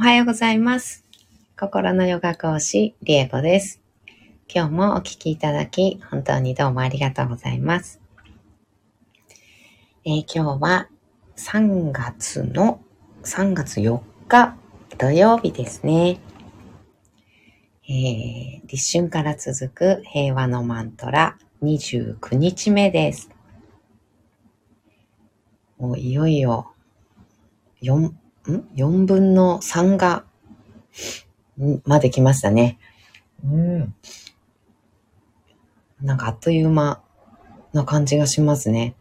おはようございます。心のヨガ講師、リエコです。今日もお聴きいただき、本当にどうもありがとうございます。えー、今日は3月の、3月4日土曜日ですね。えー、立春から続く平和のマントラ29日目です。もういよいよ4、ん ?4 分の3が、まで来ましたね。うん。なんかあっという間な感じがしますね。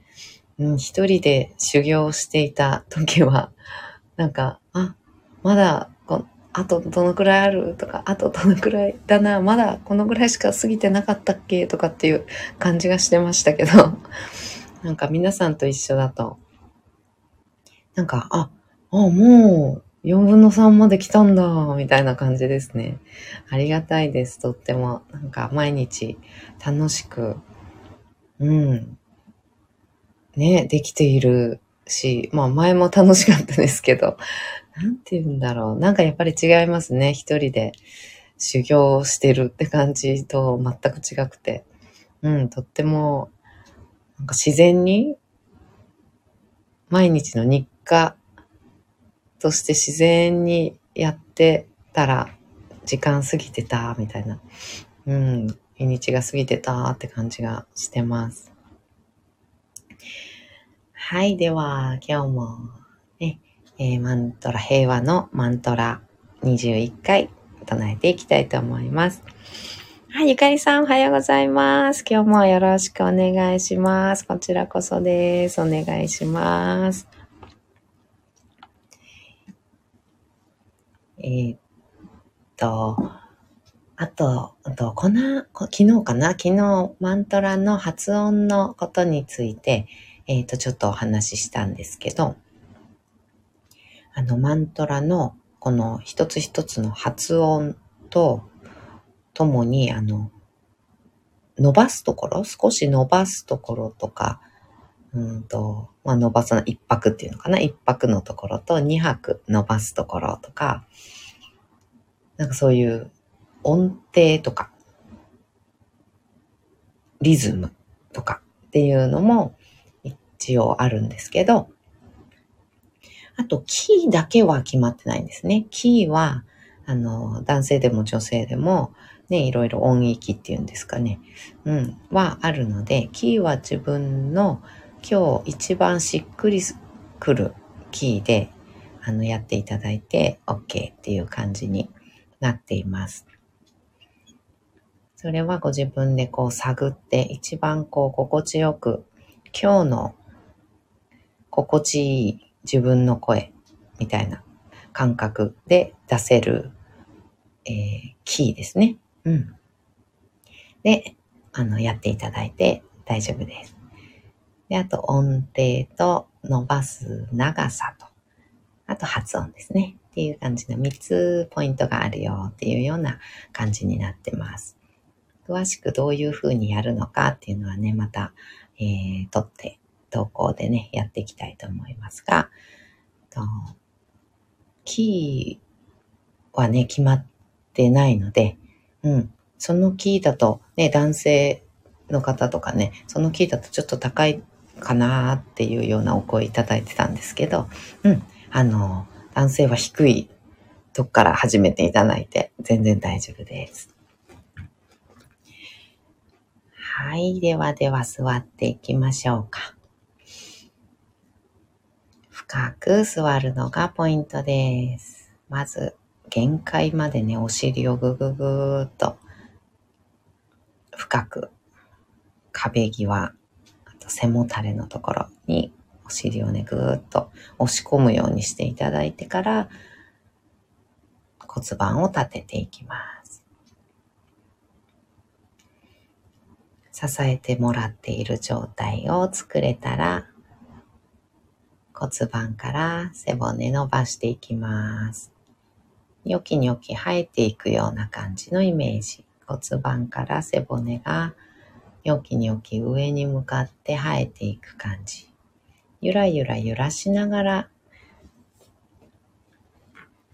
うん、一人で修行していた時は、なんか、あ、まだこ、あとどのくらいあるとか、あとどのくらいだな、まだこのぐらいしか過ぎてなかったっけとかっていう感じがしてましたけど、なんか皆さんと一緒だと、なんか、あ、あ、もう4分の3まで来たんだ、みたいな感じですね。ありがたいです、とっても。なんか毎日楽しく、うん。ね、できているし、まあ前も楽しかったですけど、なんて言うんだろう。なんかやっぱり違いますね。一人で修行してるって感じと全く違くて。うん、とっても、なんか自然に毎日の日課として自然にやってたら時間過ぎてたみたいな、うん、日にちが過ぎてたって感じがしてます。はい、では今日もね、えー、マントラ、平和のマントラ21回唱えていきたいと思います。はい、ゆかりさんおはようございます。今日もよろしくお願いします。こちらこそです。お願いします。えー、っと、あと、とこの、昨日かな？昨日、マントラの発音のことについて、えー、っと、ちょっとお話ししたんですけど、あの、マントラの、この一つ一つの発音と、ともに、あの、伸ばすところ、少し伸ばすところとか、うんと、まあ、伸ばすの一泊っていうのかな一泊のところと二泊伸ばすところとか、なんかそういう音程とか、リズムとかっていうのも一応あるんですけど、あと、キーだけは決まってないんですね。キーは、あの、男性でも女性でも、ね、いろいろ音域っていうんですかね、うん、はあるので、キーは自分の今日一番しっくりくるキーであのやっていただいて OK っていう感じになっています。それはご自分でこう探って一番こう心地よく今日の心地いい自分の声みたいな感覚で出せる、えー、キーですね。うん。で、あの、やっていただいて大丈夫です。で、あと音程と伸ばす長さと、あと発音ですね。っていう感じの3つポイントがあるよっていうような感じになってます。詳しくどういう風にやるのかっていうのはね、また、えー、撮って投稿でね、やっていきたいと思いますが、とキーはね、決まってないので、うん、そのキーだとね、男性の方とかね、そのキーだとちょっと高いかなっていうようなお声いただいてたんですけど、うん、あの、男性は低いとこから始めていただいて全然大丈夫です。はい。ではでは座っていきましょうか。深く座るのがポイントです。まず、限界までね、お尻をぐぐぐーっと深く壁際背もたれのところにお尻をね、ぐーっと押し込むようにしていただいてから骨盤を立てていきます。支えてもらっている状態を作れたら骨盤から背骨伸ばしていきます。ニョキニョキ生えていくような感じのイメージ。骨盤から背骨がニョキニョキ上に向かって生えていく感じ。ゆらゆら揺らしながら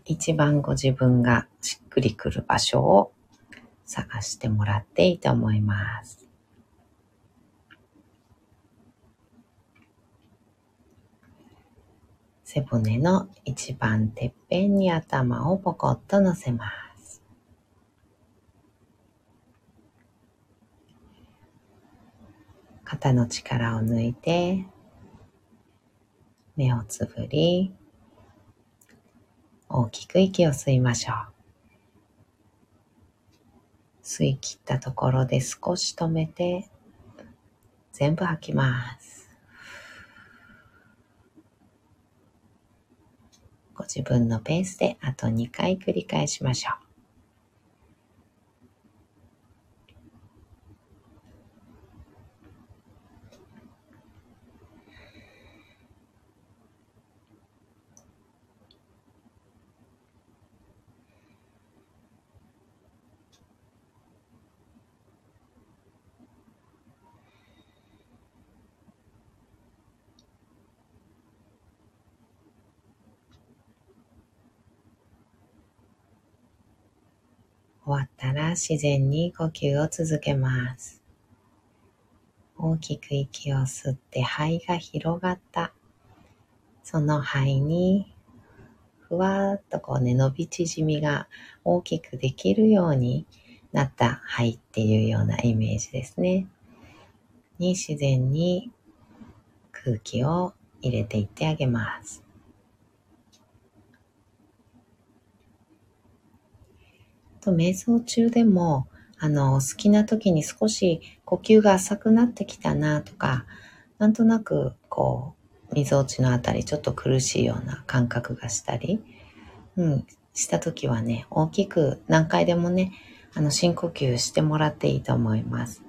一番ご自分がしっくりくる場所を探してもらっていいと思います。背骨の一番てっぺんに頭をポコッと乗せます。肩の力を抜いて、目をつぶり、大きく息を吸いましょう。吸い切ったところで少し止めて、全部吐きます。ご自分のペースであと2回繰り返しましょう。終わったら自然に呼吸を続けます。大きく息を吸って肺が広がった。その肺にふわっとこうね、伸び縮みが大きくできるようになった肺っていうようなイメージですね。に自然に空気を入れていってあげます。と瞑想中でも、あの、好きな時に少し呼吸が浅くなってきたなとか、なんとなく、こう、溝落ちのあたりちょっと苦しいような感覚がしたり、うん、した時はね、大きく何回でもね、あの、深呼吸してもらっていいと思います。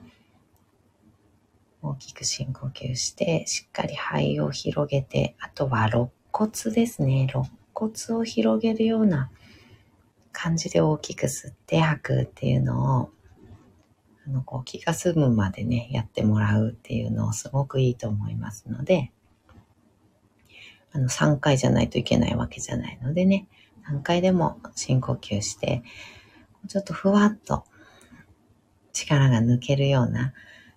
大きく深呼吸して、しっかり肺を広げて、あとは肋骨ですね。肋骨を広げるような感じで大きく吸って吐くっていうのを、あの、こう気が済むまでね、やってもらうっていうのをすごくいいと思いますので、あの、3回じゃないといけないわけじゃないのでね、何回でも深呼吸して、ちょっとふわっと力が抜けるような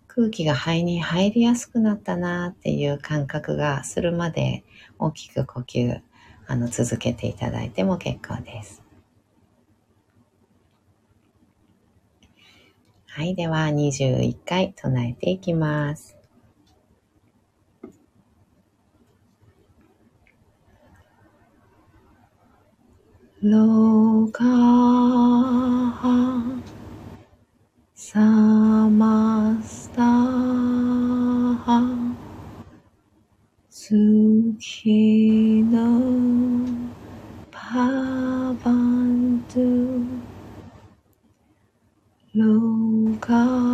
空気が肺に入りやすくなったなっていう感覚がするまで大きく呼吸あの続けていただいても結構です。はい、では21回唱えていきます。ロガハサマスタハスキノパ高。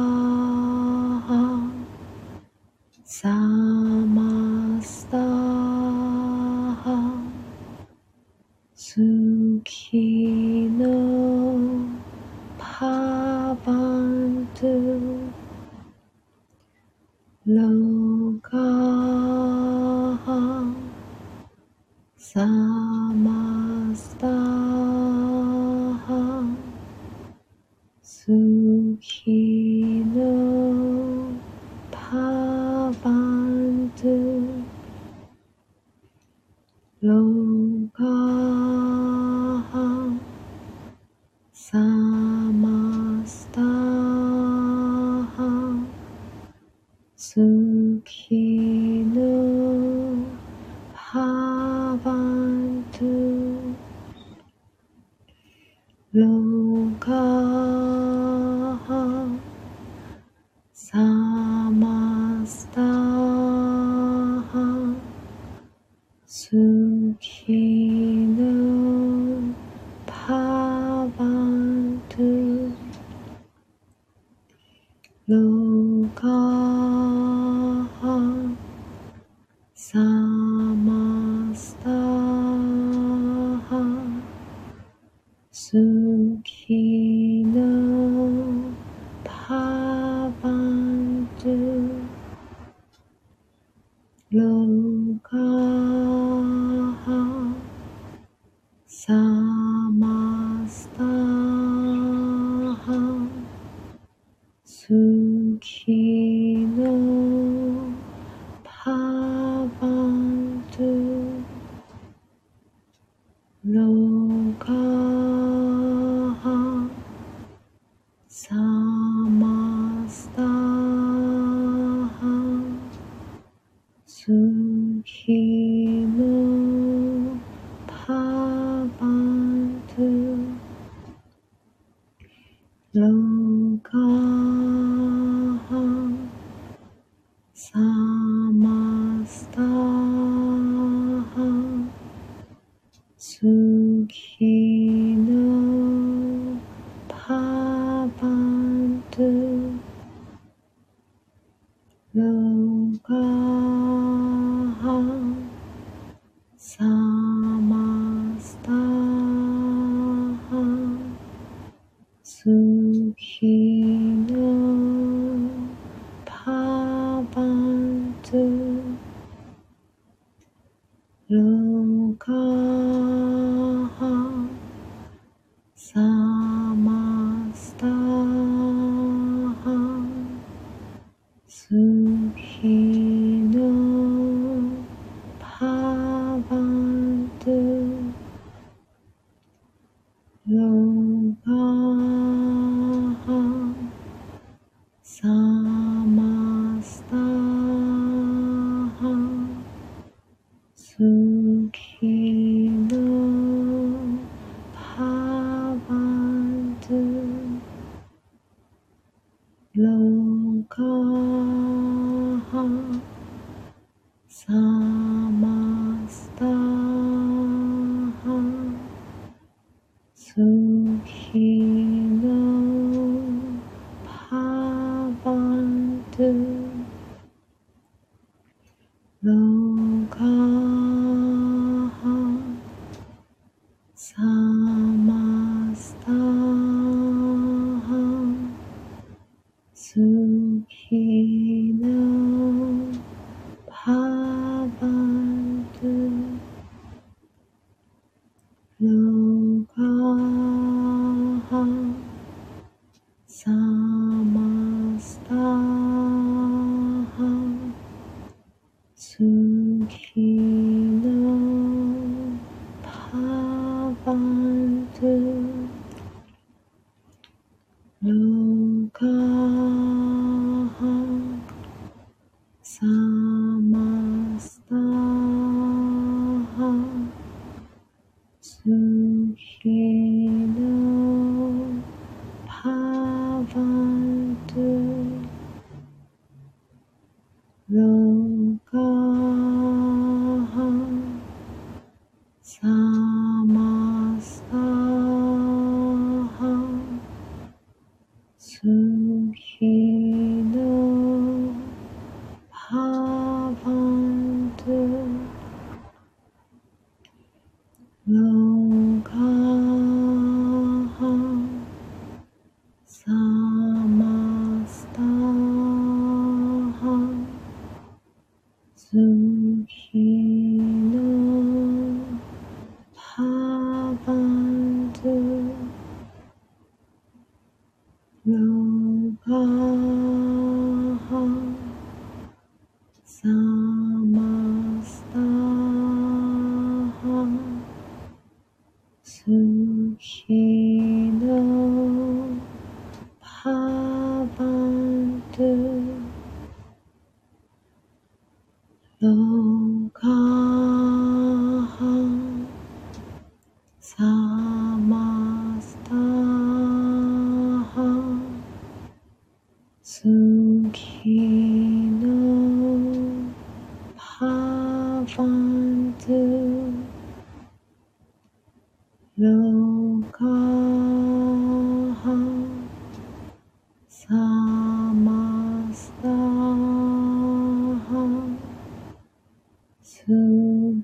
Who?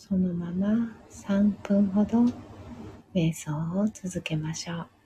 そのまま3分ほど瞑想を続けましょう。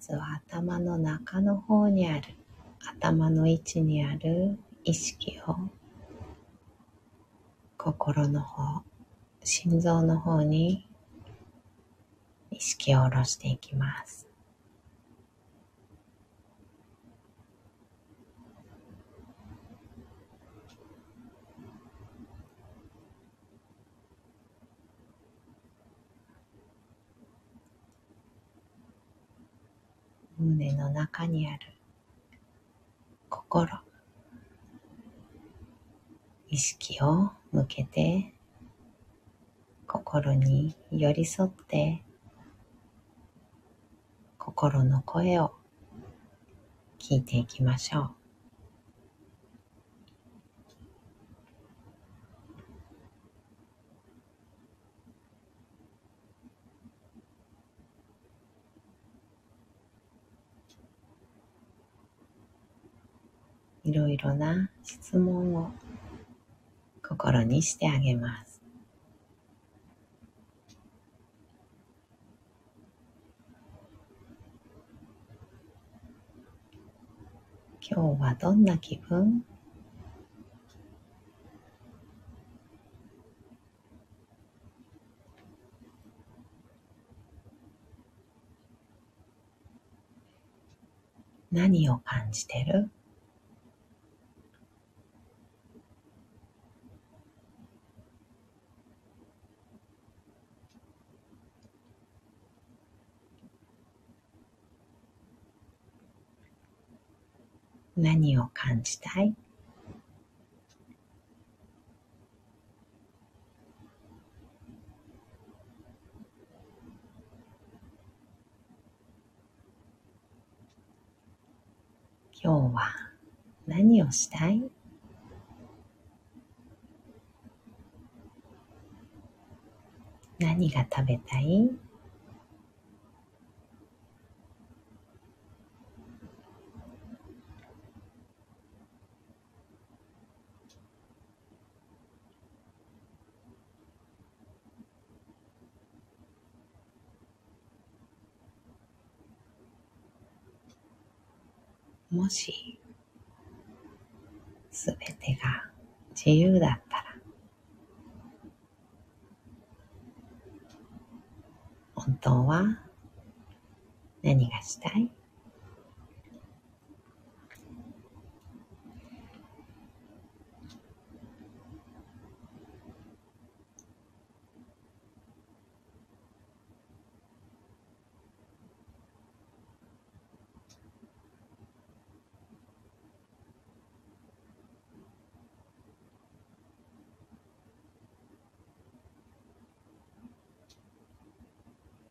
ずは頭の中の方にある。頭の位置にある意識を。心の方。心臓の方に意識を下ろしていきます。胸の中にある。心。意識を向けて。心に寄り添って。心の声を聞いていきましょういろいろな質問を心にしてあげます。今日はどんな気分？何を感じてる？何を感じたい？今日は何をしたい？何が食べたい？し、すべてが自由だったら、本当は何がしたい？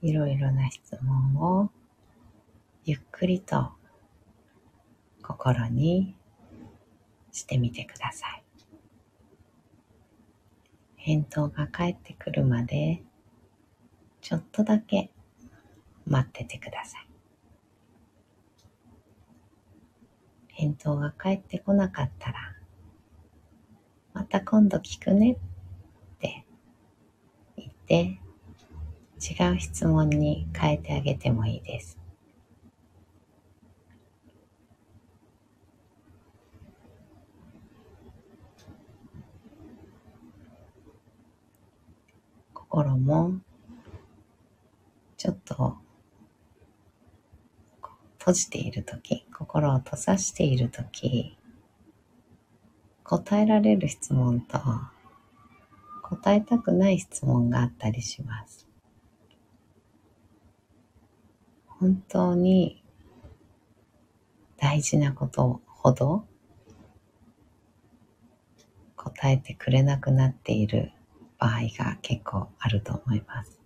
いろいろな質問をゆっくりと心にしてみてください。返答が返ってくるまでちょっとだけ待っててください。返答が返ってこなかったらまた今度聞くねって言って違う質問に変えてあげてもいいです。心もちょっと閉じている時心を閉ざしている時答えられる質問と答えたくない質問があったりします。本当に大事なことほど答えてくれなくなっている場合が結構あると思います。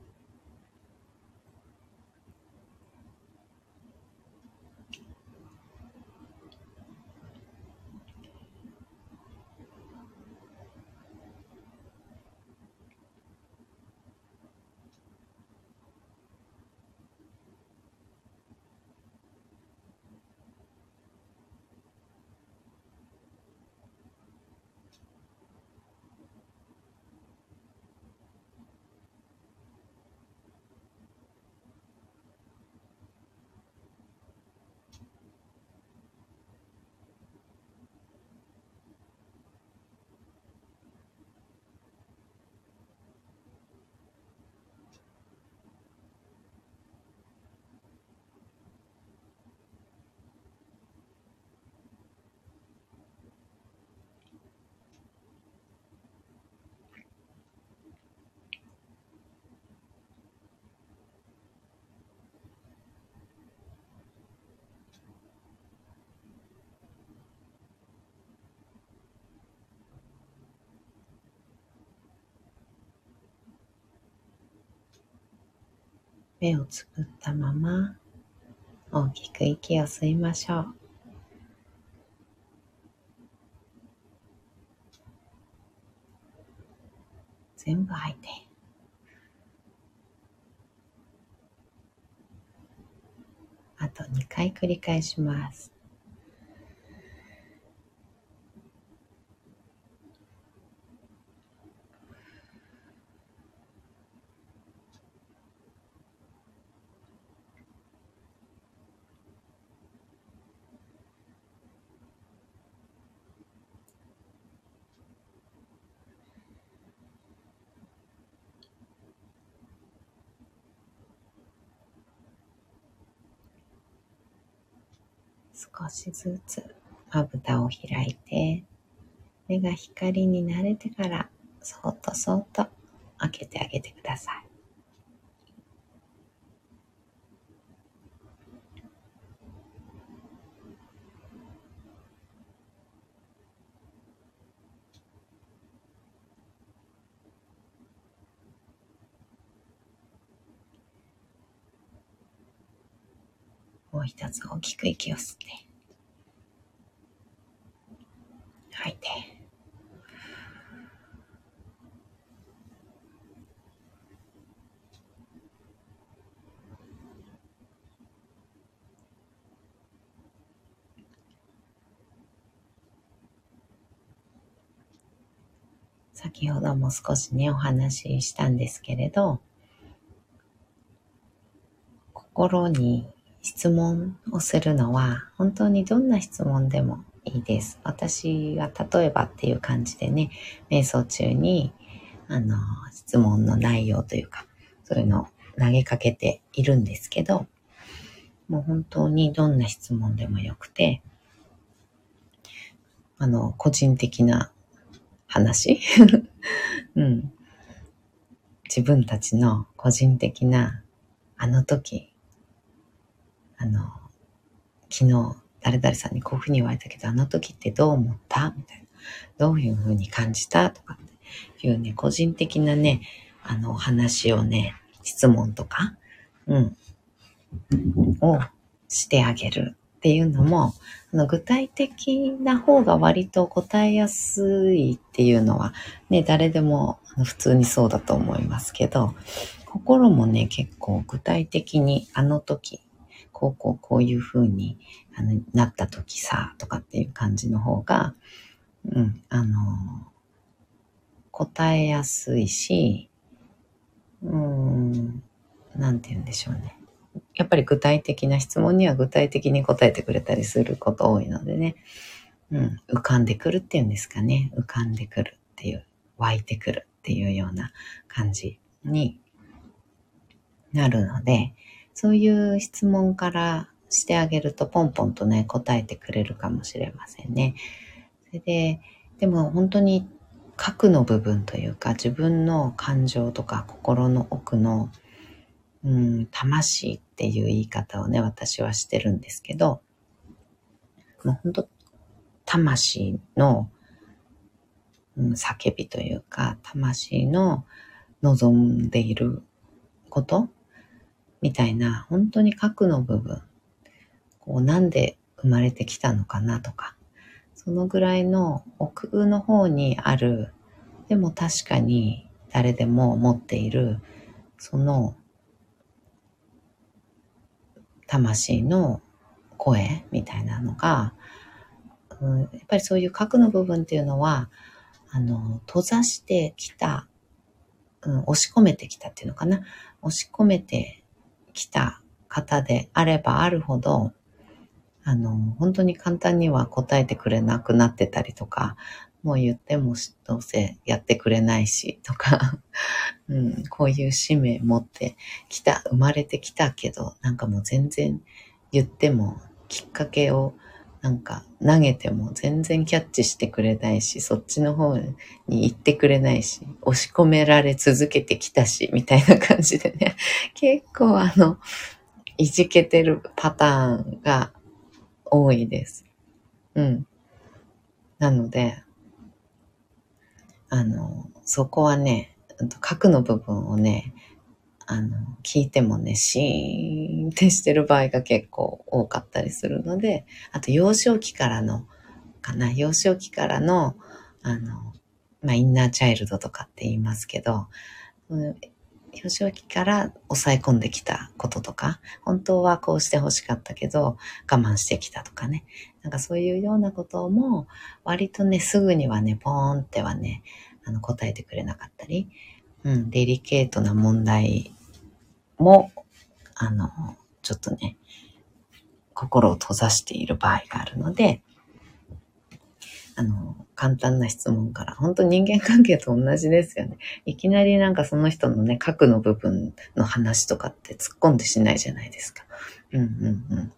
目をつぶったまま大きく息を吸いましょう。全部吐いて。あと2回繰り返します。少しずつまぶたを開いて、目が光に慣れてから、そっとそっと開けてあげてください。一つ大きく息を吸って、吐いて、先ほども少しね、お話ししたんですけれど、心に質問をするのは本当にどんな質問でもいいです。私は例えばっていう感じでね、瞑想中にあの質問の内容というかそういうのを投げかけているんですけど、もう本当にどんな質問でもよくて、あの、個人的な話？うん。自分たちの個人的なあの時あの、昨日誰々さんにこういうふうに言われたけど、あの時ってどう思った？みたいな。どういうふうに感じた？とかって。いうね、個人的なね、あの、お話をね、質問とか、うん、をしてあげるっていうのも、あの具体的な方が割と答えやすいっていうのは、ね、誰でも普通にそうだと思いますけど、心もね、結構具体的にあの時こうこうこういう風にあのなった時さ、とかっていう感じの方が、うん、あの、答えやすいし、うん、なんて言うんでしょうね。やっぱり具体的な質問には具体的に答えてくれたりすること多いのでね、うん、浮かんでくるっていうんですかね。浮かんでくるっていう、湧いてくるっていうような感じになるので、そういう質問からしてあげるとポンポンとね、答えてくれるかもしれませんね。それで、でも本当に核の部分というか自分の感情とか心の奥の、うん、魂っていう言い方をね、私はしてるんですけど、もう本当魂の、うん、叫びというか、魂の望んでいることみたいな、本当に核の部分、こうなんで生まれてきたのかなとか、そのぐらいの奥の方にある、でも確かに誰でも持っている、その魂の声みたいなのが、うん、やっぱりそういう核の部分っていうのは、あの、閉ざしてきた、うん、押し込めてきたっていうのかな。押し込めて来た方であればあるほど、あの、本当に簡単には答えてくれなくなってたりとか、もう言ってもどうせやってくれないしとか、うん、こういう使命持ってきた、生まれてきたけど、なんかもう全然言ってもきっかけをなんか投げても全然キャッチしてくれないし、そっちの方に行ってくれないし、押し込められ続けてきたし、みたいな感じでね、結構あの、いじけてるパターンが多いです。うん。なので、あの、そこはね、核の部分をね、あの、聞いてもね、シーンってしてる場合が結構多かったりするので、あと幼少期からの、かな、幼少期からの、あの、まあ、インナーチャイルドとかって言いますけど、うん幼少期から抑え込んできたこととか、本当はこうして欲しかったけど我慢してきたとかね。なんかそういうようなことも割とね、すぐにはね、ポーンってはね、あの答えてくれなかったり、うん、デリケートな問題も、あの、ちょっとね、心を閉ざしている場合があるので、あの、簡単な質問から、本当人間関係と同じですよね。いきなりなんかその人のね、核の部分の話とかって突っ込んでしないじゃないですか。うんうんうん。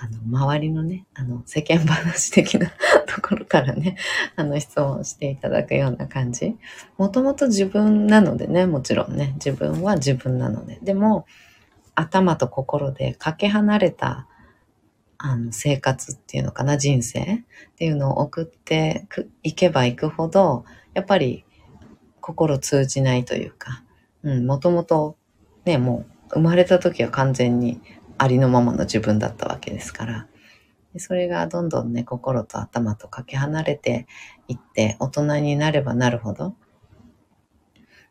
あの、周りのね、あの、世間話的なところからね、あの、質問していただくような感じ。もともと自分なのでね、もちろんね、自分は自分なので。でも、頭と心でかけ離れた、あの、生活っていうのかな、人生っていうのを送っていけばいくほど、やっぱり心通じないというか、うん、もともとね、もう生まれた時は完全にありのままの自分だったわけですから。それがどんどんね、心と頭とかけ離れていって、大人になればなるほど、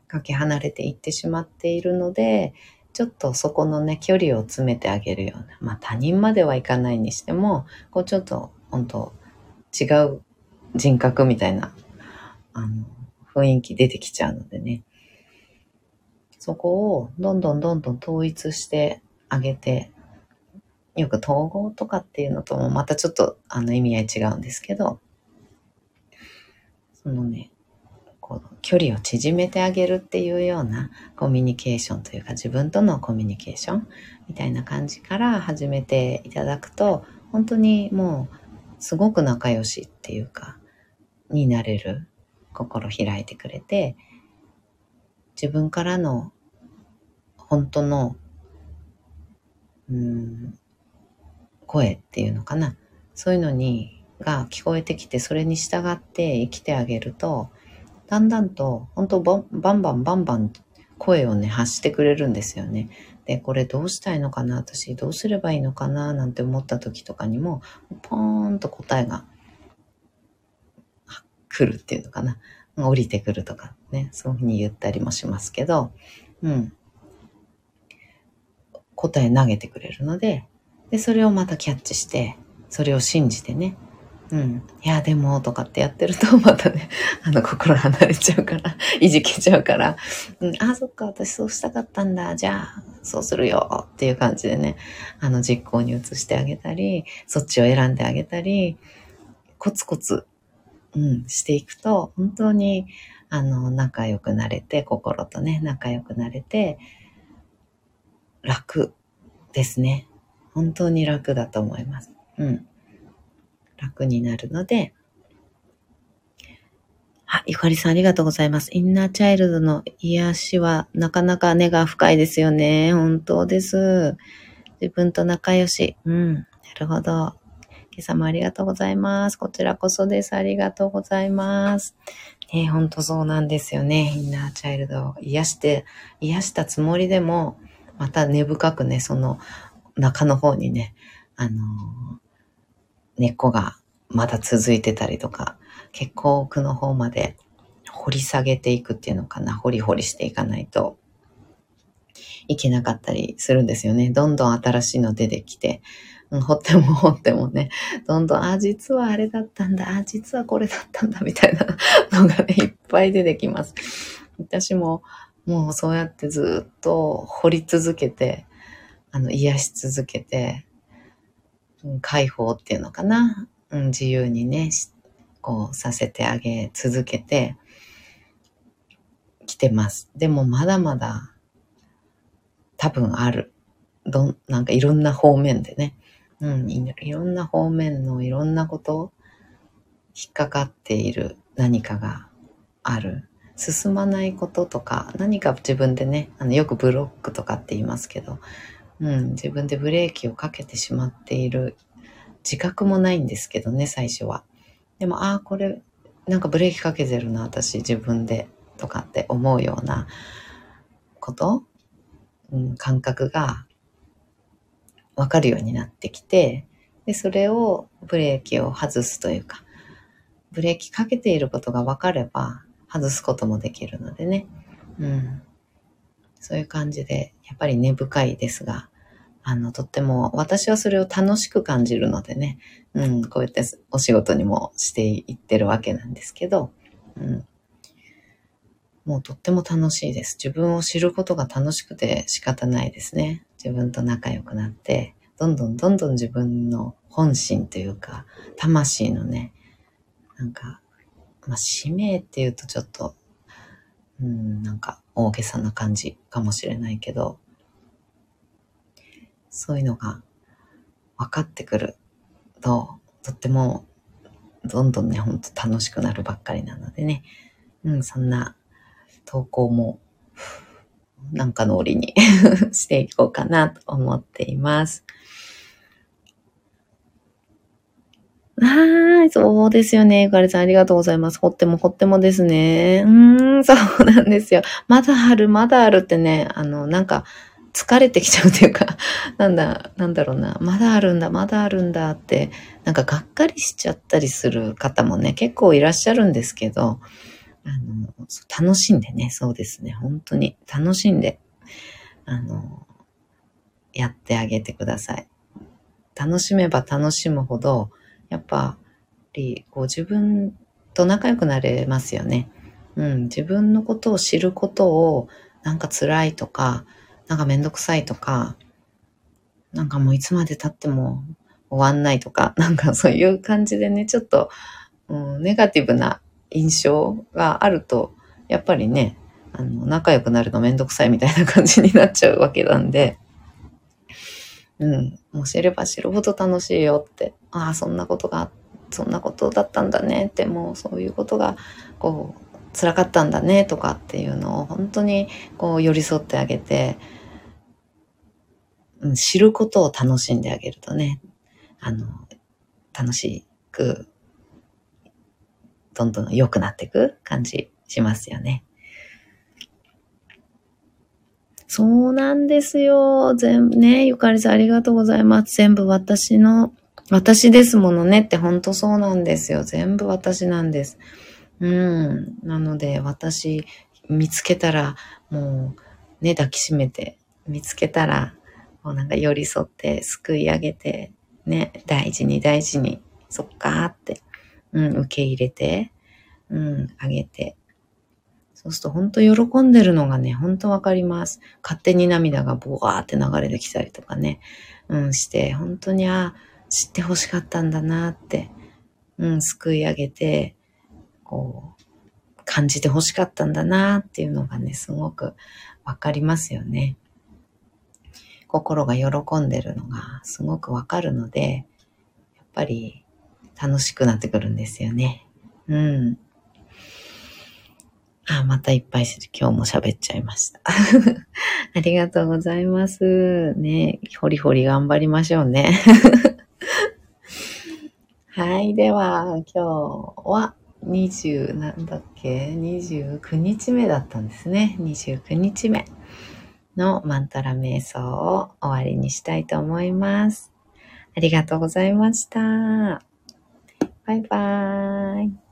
かけ離れていってしまっているので、ちょっとそこのね、距離を詰めてあげるような、まあ他人まではいかないにしても、こうちょっと本当違う人格みたいな、あの、雰囲気出てきちゃうのでね、そこをどんどんどんどん統一してあげてよく統合とかっていうのともまたちょっとあの意味合い違うんですけど、そのね、こう距離を縮めてあげるっていうようなコミュニケーションというか自分とのコミュニケーションみたいな感じから始めていただくと本当にもうすごく仲良しっていうかになれる心開いてくれて自分からの本当のうん声っていうのかな。そういうのに、が聞こえてきて、それに従って生きてあげると、だんだんと、本当バンバンバンバンバン声をね、発してくれるんですよね。で、これどうしたいのかな？私どうすればいいのかな？なんて思った時とかにも、ポーンと答えが来るっていうのかな。降りてくるとかね、そういうふうに言ったりもしますけど、うん。答え投げてくれるので、で、それをまたキャッチして、それを信じてね。うん。いや、でも、とかってやってると、またね、あの、心離れちゃうから、いじけちゃうから、うん、あ、そっか、私そうしたかったんだ、じゃあ、そうするよ、っていう感じでね、あの、実行に移してあげたり、そっちを選んであげたり、コツコツ、うん、していくと、本当に、あの、仲良くなれて、心とね、仲良くなれて、楽ですね。本当に楽だと思います。うん。楽になるので、あ、ゆかりさんありがとうございます。インナーチャイルドの癒しはなかなか根が深いですよね。本当です。自分と仲良し。うん。なるほど。今朝もありがとうございます。こちらこそです。ありがとうございます。ね、本当そうなんですよね。インナーチャイルドを癒して、癒したつもりでも、また根深くね、その中の方にね、あのー、根っこがまだ続いてたりとか、結構奥の方まで掘り下げていくっていうのかな。掘り掘りしていかないといけなかったりするんですよね。どんどん新しいの出てきて、うん、掘っても掘ってもね、どんどん、あ、実はあれだったんだ、あ、実はこれだったんだ、みたいな のがね、いっぱい出てきます。私も、もうそうやってずっと掘り続けて、あの、癒し続けて、うん、解放っていうのかな。うん、自由にね、こうさせてあげ続けてきてます。でもまだまだ多分ある。どん、なんかいろんな方面でね。うん、いろんな方面のいろんなこと引っかかっている何かがある。進まないこととか、何か自分でね、あのよくブロックとかって言いますけど、うん、自分でブレーキをかけてしまっている自覚もないんですけどね、最初は。でも、ああ、これ、なんかブレーキかけてるな、私自分で、とかって思うようなこと、うん、感覚がわかるようになってきて、で、それをブレーキを外すというか、ブレーキかけていることが分かれば外すこともできるのでね。うん。そういう感じで、やっぱり根深いですが、あの、とっても、私はそれを楽しく感じるのでね、うん、こうやってお仕事にもしていってるわけなんですけど、うん。もうとっても楽しいです。自分を知ることが楽しくて仕方ないですね。自分と仲良くなって、どんどんどんどん自分の本心というか、魂のね、なんか、まあ、使命っていうとちょっと、うん、なんか大げさな感じかもしれないけど、そういうのが分かってくると、とっても、どんどんね、ほんと楽しくなるばっかりなのでね。うん、そんな投稿も、なんかの折に していこうかなと思っています。はい、そうですよね。ゆかりさんありがとうございます。掘っても掘ってもですね。うーん、そうなんですよ。まだある、まだあるってね、あの、なんか、疲れてきちゃうというか、なんだ、なんだろうな、まだあるんだ、まだあるんだって、なんかがっかりしちゃったりする方もね、結構いらっしゃるんですけど、あの、楽しんでね、そうですね、本当に楽しんで、あの、やってあげてください。楽しめば楽しむほど、やっぱり、こう自分と仲良くなれますよね。うん、自分のことを知ることを、なんか辛いとか、なんかめんどくさいとか、なんかもういつまで経っても終わんないとか、なんかそういう感じでね、ちょっと、うん、ネガティブな印象があると、やっぱりね、あの、仲良くなるのめんどくさいみたいな感じになっちゃうわけなんで、うん、もう知れば知るほど楽しいよって、ああ、そんなことが、そんなことだったんだね。って、もうそういうことが、こう、辛かったんだねとかっていうのを本当にこう寄り添ってあげて、うん、知ることを楽しんであげるとね、あの、楽しく、どんどん良くなっていく感じしますよね。そうなんですよ。全部ね、ゆかりさんありがとうございます。全部私の、私ですものねって本当そうなんですよ。全部私なんです。うん。なので私見つけたらもうね、抱きしめて見つけたらこうなんか寄り添ってすくい上げて、ね、大事に大事に、そっかーって、うん、受け入れて、うん、あげて。そうすると本当喜んでるのがね、本当わかります。勝手に涙がボワーって流れてきたりとかね、うん、して、本当に、あ、知って欲しかったんだなって、うん、すくい上げて、こう、感じて欲しかったんだなっていうのがね、すごくわかりますよね。心が喜んでるのがすごくわかるので、やっぱり楽しくなってくるんですよね。うん。あ、またいっぱい今日も喋っちゃいました。ありがとうございます。ね、ホリホリ頑張りましょうね。はい。では、今日は20、なんだっけ ?29 日目だったんですね。29日目のマンタラ瞑想を終わりにしたいと思います。ありがとうございました。バイバーイ。